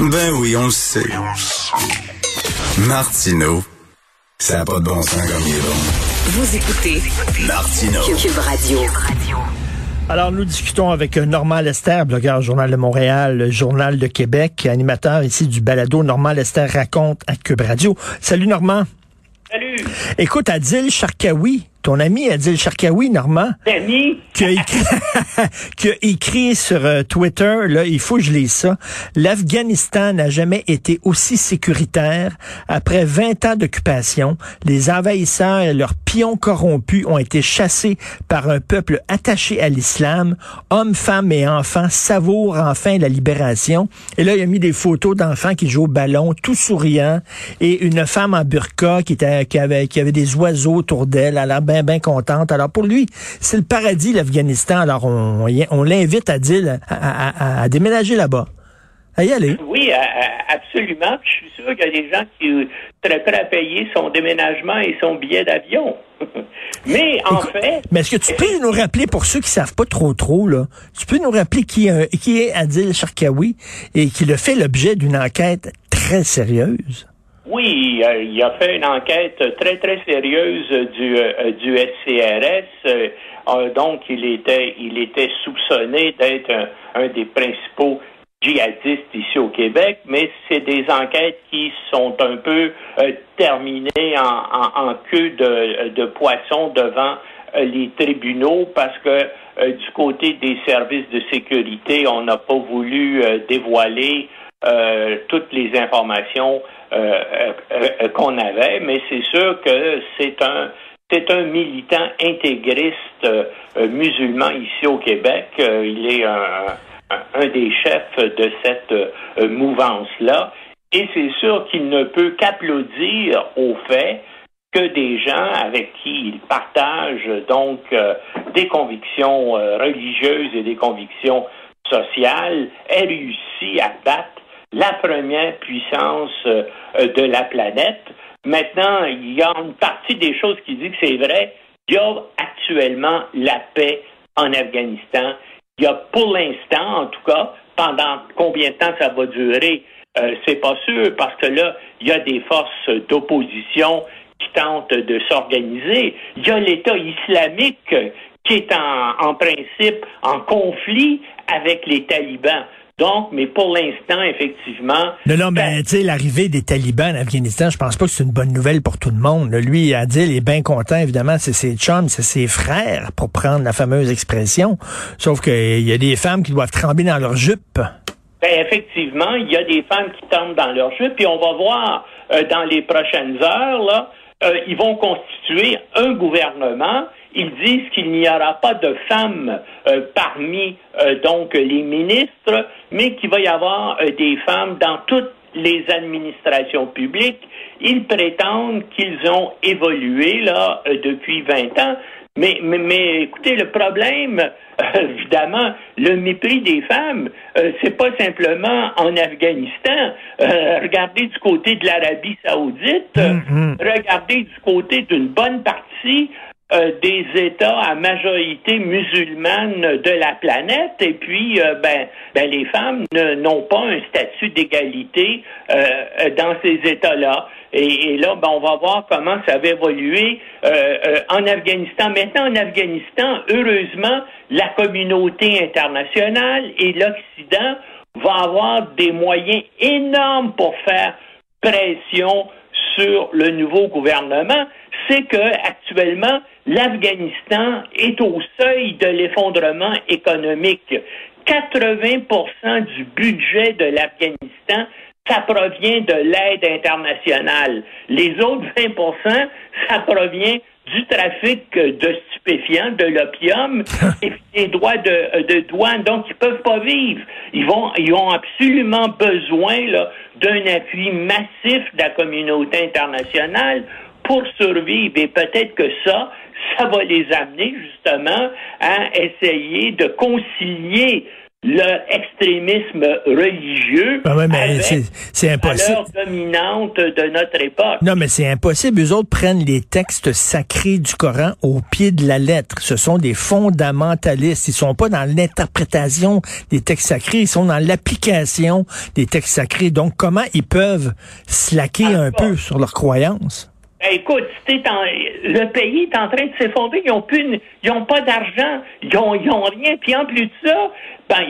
Ben oui, on le sait. Martineau, ça n'a pas de bon sens comme il est bon. Vous écoutez Martineau. Cube Radio. Alors, nous discutons avec Normand Lester, blogueur Journal de Montréal, Journal de Québec, animateur ici du balado Normand Lester raconte à Cube Radio. Salut Normand. Salut. Écoute, Adil Sharkawi, ton ami Adil Sharkawi, Normand, qui a écrit, qui a écrit sur euh, Twitter, là, il faut que je lise ça, l'Afghanistan n'a jamais été aussi sécuritaire. Après 20 ans d'occupation, les envahisseurs et leurs pions corrompus ont été chassés par un peuple attaché à l'islam. Hommes, femmes et enfants savourent enfin la libération. Et là, il a mis des photos d'enfants qui jouent au ballon, tout souriant, et une femme en burqa qui, était, qui, avait, qui avait des oiseaux autour d'elle, elle a l'air bien, bien contente. Alors pour lui, c'est le paradis, l'Afghanistan. Alors on, on l'invite à dire à, à- à- à déménager là-bas. À y aller. Oui, absolument. Je suis sûr qu'il y a des gens qui seraient prêts à payer son déménagement et son billet d'avion. Mais en Écoute, fait, Mais est-ce que tu peux nous rappeler, pour ceux qui savent pas trop trop, là, tu peux nous rappeler qui, est- qui est Adil Sharkawi et qui a fait l'objet d'une enquête très sérieuse? Oui, il a fait une enquête très très sérieuse du euh, du SCRS. Euh, euh, donc, il était il était soupçonné d'être un, des principaux djihadistes ici au Québec, mais c'est des enquêtes qui sont un peu terminées en, queue de, poisson devant les tribunaux parce que du côté des services de sécurité, on n'a pas voulu dévoiler euh, toutes les informations euh, euh, qu'on avait, mais c'est sûr que c'est un c'est un militant intégriste musulman ici au Québec. Il est un, un, des chefs de cette mouvance-là. Et c'est sûr qu'il ne peut qu'applaudir au fait que des gens avec qui il partage donc des convictions religieuses et des convictions sociales aient réussi à battre la première puissance euh, de la planète. Maintenant, il y a une partie des choses qui dit que c'est vrai. Il y a actuellement la paix en Afghanistan. Il y a pour l'instant, en tout cas, pendant combien de temps ça va durer, euh, c'est pas sûr, parce que là, il y a des forces d'opposition qui tentent de s'organiser. Il y a l'État islamique qui est en, en principe en conflit avec les talibans. Donc, mais pour l'instant, effectivement. Non, non, mais tu sais, l'arrivée des talibans en Afghanistan, je pense pas que c'est une bonne nouvelle pour tout le monde. Lui, Adil est bien content, évidemment, c'est ses chums, c'est ses frères, pour prendre la fameuse expression. Sauf qu'il y a des femmes qui doivent trembler dans leur jupe. Ben, effectivement, il y a des femmes qui tombent dans leur jeu, puis on va voir euh, dans les prochaines heures, là, euh, ils vont constituer un gouvernement. Ils disent qu'il n'y aura pas de femmes euh, parmi euh, donc les ministres, mais qu'il va y avoir euh, des femmes dans toutes les administrations publiques. Ils prétendent qu'ils ont évolué là depuis 20 ans. Mais, mais, mais écoutez, le problème, évidemment, le mépris des femmes, c'est pas simplement en Afghanistan. Regardez du côté de l'Arabie Saoudite, Mhm. regardez du côté d'une bonne partie euh, des États à majorité musulmane de la planète, et puis euh, ben, ben les femmes n'ont pas un statut d'égalité euh, dans ces États-là. Et, et là, ben, on va voir comment ça va évoluer euh, en Afghanistan. Maintenant, en Afghanistan, heureusement, la communauté internationale et l'Occident vont avoir des moyens énormes pour faire pression sur le nouveau gouvernement, c'est que actuellement l'Afghanistan est au seuil de l'effondrement économique. 80% du budget de l'Afghanistan ça provient de l'aide internationale. Les autres 20 ça provient du trafic de stupéfiants, de l'opium et des droits de, de douane. Donc, ils peuvent pas vivre. Ils vont, ils ont absolument besoin là, d'un appui massif de la communauté internationale pour survivre. Et peut-être que ça, ça va les amener justement à essayer de concilier leur extrémisme religieux Ah ouais, mais c'est- impossible. valeurs dominantes de notre époque. Non, mais c'est impossible. Eux autres prennent les textes sacrés du Coran au pied de la lettre. Ce sont des fondamentalistes. Ils sont pas dans l'interprétation des textes sacrés, ils sont dans l'application des textes sacrés. Donc, comment ils peuvent slacker Ah, un pas. peu sur leurs croyances? Ben, écoute, le pays est en train de s'effondrer. Ils ont plus, une- ils ont pas d'argent, ils ont, ils ont rien. Puis en plus de ça, ben,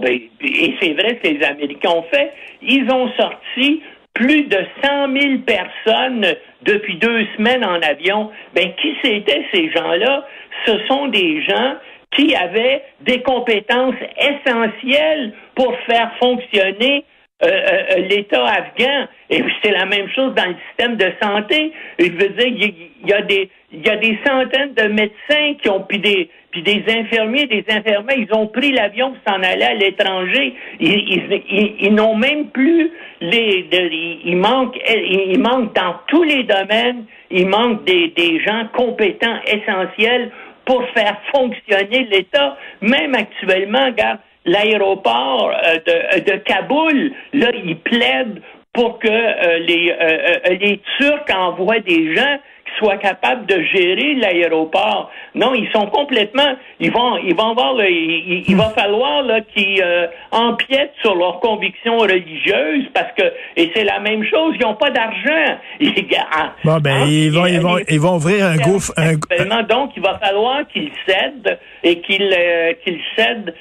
ben, et c'est vrai ce que les Américains ont fait, ils ont sorti plus de 100 000 personnes depuis deux semaines en avion. Ben, qui c'étaient ces gens-là? Ce sont des gens qui avaient des compétences essentielles pour faire fonctionner euh, euh, l'État afghan. Et c'est la même chose dans le système de santé. Je veux dire, il y, a des il y a des centaines de médecins qui ont puis des puis des infirmiers, des infirmières, ils ont pris l'avion pour s'en aller à l'étranger. Ils, ils, ils- n'ont même plus les de- il, manque il manque dans tous les domaines, il manque des, des gens compétents essentiels pour faire fonctionner l'État. Même actuellement, regarde, l'aéroport euh, de, de Kaboul, là, ils plaident pour que euh, les, euh, euh, les Turcs envoient des gens qui soient capables de gérer l'aéroport. Non, ils sont complètement, ils vont, ils vont avoir, le- il, il- va falloir là qu'ils euh, empiètent sur leurs convictions religieuses parce que, et c'est la même chose, ils n'ont pas d'argent. Ils- en- Bon, ben, en- ils vont, ils vont, ils vont ouvrir un gouffre, un, donc, il va falloir qu'ils cèdent et qu'ils euh, qu'ils cèdent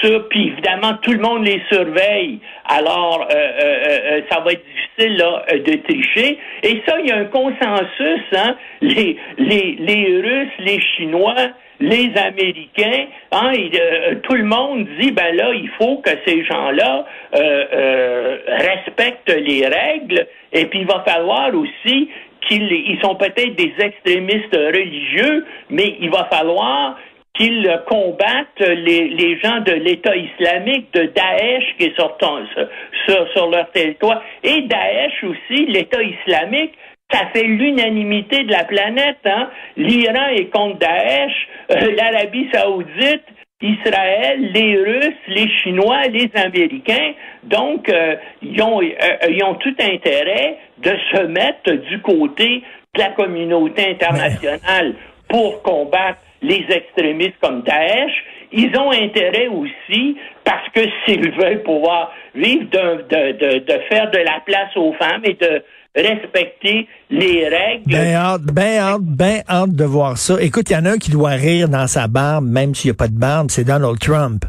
sur, puis évidemment, tout le monde les surveille. Alors, euh, euh, euh, ça va être difficile là, euh, de tricher. Et ça, il y a un consensus. Hein? Les, les, les Russes, les Chinois, les Américains, hein, euh, tout le monde dit, ben là, il faut que ces gens-là euh, euh, respectent les règles. Et puis, il va falloir aussi qu'ils ils sont peut-être des extrémistes religieux, mais il va falloir qu'ils combattent les, les gens de l'État islamique, de Daesh qui est sur, sur leur territoire. Et Daesh aussi, l'État islamique, ça fait l'unanimité de la planète. Hein? L'Iran est contre Daesh, euh, l'Arabie saoudite, Israël, les Russes, les Chinois, les Américains. Donc, euh, ils, ont, euh, ils ont tout intérêt de se mettre du côté de la communauté internationale pour combattre les extrémistes comme Daesh. Ils ont intérêt aussi, parce que s'ils veulent pouvoir vivre, de, faire de la place aux femmes et de respecter les règles. Ben hâte, ben hâte, ben hâte de voir ça. Écoute, il y en a un qui doit rire dans sa barbe, même s'il n'y a pas de barbe, c'est Donald Trump.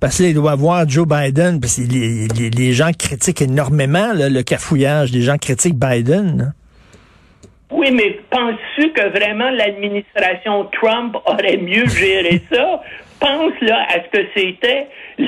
Parce qu'il doit voir Joe Biden, parce que les, gens critiquent énormément le cafouillage. Les gens critiquent Biden. là. Oui, mais penses-tu que vraiment l'administration Trump aurait mieux géré ça? Pense là à ce que c'était euh,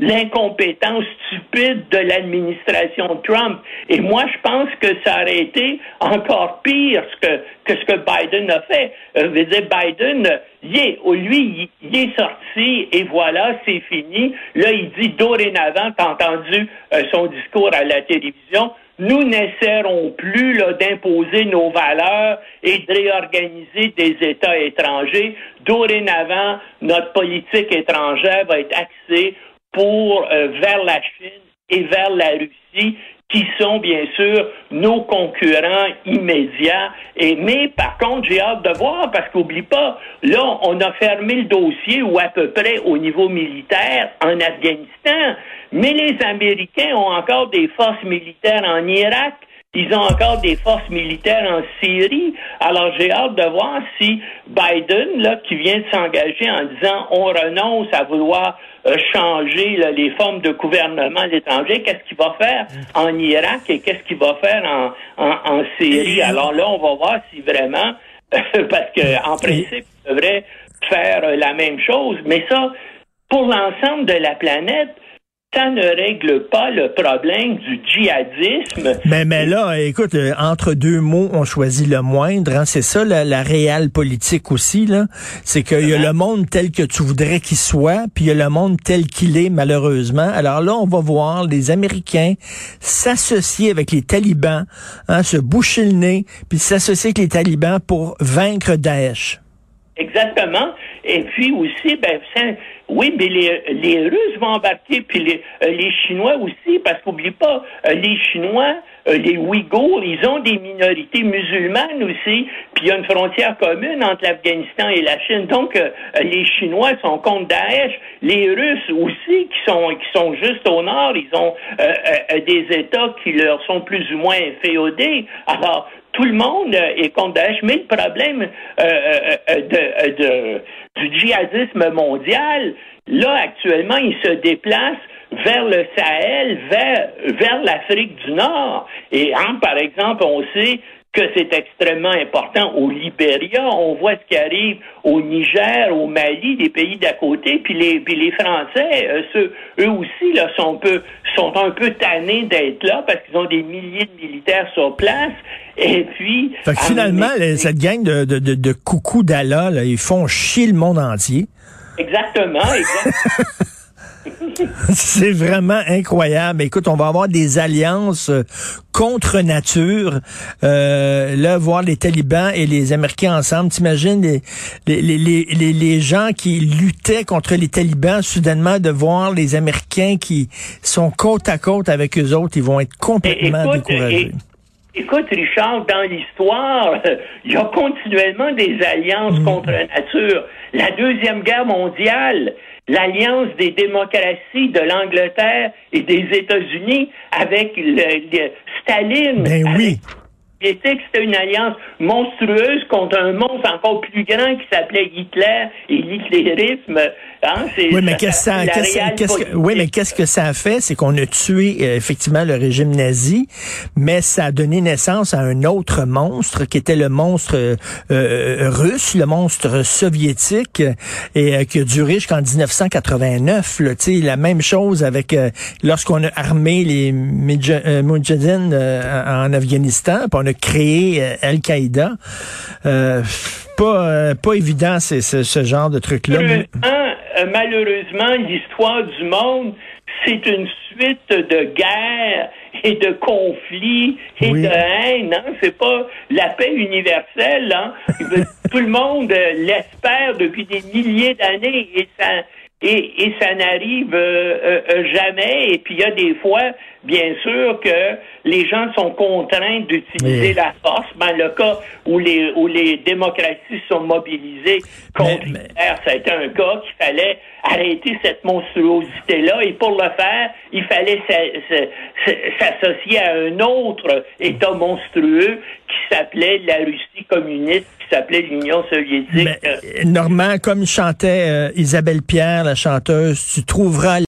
l'incompétence stupide de l'administration Trump. Et moi, je pense que ça aurait été encore pire que, que ce que Biden a fait. Euh, je veux dire, Biden, est, oh, lui, il est sorti et voilà, c'est fini. Là, il dit dorénavant, t'as entendu euh, son discours à la télévision, nous n'essaierons plus d'imposer nos valeurs et de réorganiser des États étrangers. Dorénavant, notre politique étrangère va être axée pour euh, vers la Chine et vers la Russie, qui sont bien sûr nos concurrents immédiats. Et mais par contre, j'ai hâte de voir parce qu'oublie pas, là, on a fermé le dossier ou à peu près au niveau militaire en Afghanistan, mais les Américains ont encore des forces militaires en Irak. Ils ont encore des forces militaires en Syrie. Alors, j'ai hâte de voir si Biden, là, qui vient de s'engager en disant on renonce à vouloir euh, changer là, les formes de gouvernement à l'étranger, qu'est-ce qu'il va faire en Irak et qu'est-ce qu'il va faire en, en, en Syrie? Alors là, on va voir si vraiment, parce que en principe, il devrait faire euh, la même chose. Mais ça, pour l'ensemble de la planète, ça ne règle pas le problème du djihadisme. Mais, mais là, écoute, euh, entre deux mots, on choisit le moindre. hein. C'est ça la, la réelle politique aussi. là. C'est qu'il y a le monde tel que tu voudrais qu'il soit, puis il y a le monde tel qu'il est, malheureusement. Alors là, on va voir les Américains s'associer avec les talibans, hein, se boucher le nez, puis s'associer avec les talibans pour vaincre Daesh. Exactement. Et puis aussi, ben, oui, mais les, les Russes vont embarquer, puis les, euh, les Chinois aussi, parce qu'oublie pas, euh, les Chinois, euh, les Ouïghours, ils ont des minorités musulmanes aussi, puis il y a une frontière commune entre l'Afghanistan et la Chine. Donc, les Chinois sont contre Daesh. Les Russes aussi, qui sont qui sont juste au nord, ils ont des États qui leur sont plus ou moins féodés. Alors, tout le monde est contre Daesh, mais le problème de, de du djihadisme mondial, là, actuellement, il se déplace vers le Sahel, vers, vers l'Afrique du Nord. Et hein, par exemple, on sait que c'est extrêmement important au Libéria. On voit ce qui arrive au Niger, au Mali, des pays d'à côté. Puis les, puis les Français, euh, eux aussi, là, sont, un peu, sont un peu tannés d'être là parce qu'ils ont des milliers de militaires sur place. Et puis... finalement, cette gang de, de, de, de coucou d'Allah, ils font chier le monde entier. Exactement, exactement. C'est vraiment incroyable. Écoute, on va avoir des alliances euh, contre nature. Euh, là, voir les talibans et les Américains ensemble. T'imagines les, les, les, les, les gens qui luttaient contre les talibans, soudainement de voir les Américains qui sont côte à côte avec eux autres, ils vont être complètement découragés. Écoute, Richard, dans l'histoire, il y a continuellement des alliances mm. contre la nature. La Deuxième Guerre mondiale, l'alliance des démocraties de l'Angleterre et des États-Unis avec le, Staline. Ben oui. C'était une alliance monstrueuse contre un monstre encore plus grand qui s'appelait Hitler et l'hitlérisme Hein, oui, mais qu'est-ce que, oui, mais qu'est-ce que ça a fait? C'est qu'on a tué euh, effectivement le régime nazi, mais ça a donné naissance à un autre monstre qui était le monstre euh, euh, russe, le monstre soviétique, et qui a duré jusqu'en 1989. Là, la même chose avec lorsqu'on a armé les Mujahideen en Afghanistan, puis on a créé Al-Qaïda. Pas, pas évident, c'est ce, genre de truc-là. Euh, malheureusement, l'histoire du monde, c'est une suite de guerres et de conflits et de haine. Hein? C'est pas la paix universelle. Hein? Tout le monde euh, l'espère depuis des milliers d'années et ça et, et ça n'arrive euh, jamais. Et puis il y a des fois, bien sûr, que les gens sont contraints d'utiliser la force. Dans le cas où les où les démocraties sont mobilisées contre ça a été un cas qu'il fallait arrêter cette monstruosité-là. Et pour le faire, il fallait s'associer à un autre État monstrueux qui s'appelait la Russie communiste, qui s'appelait l'Union soviétique. Mais, Normand, comme chantait euh, Isabelle Pierre, la chanteuse, tu trouveras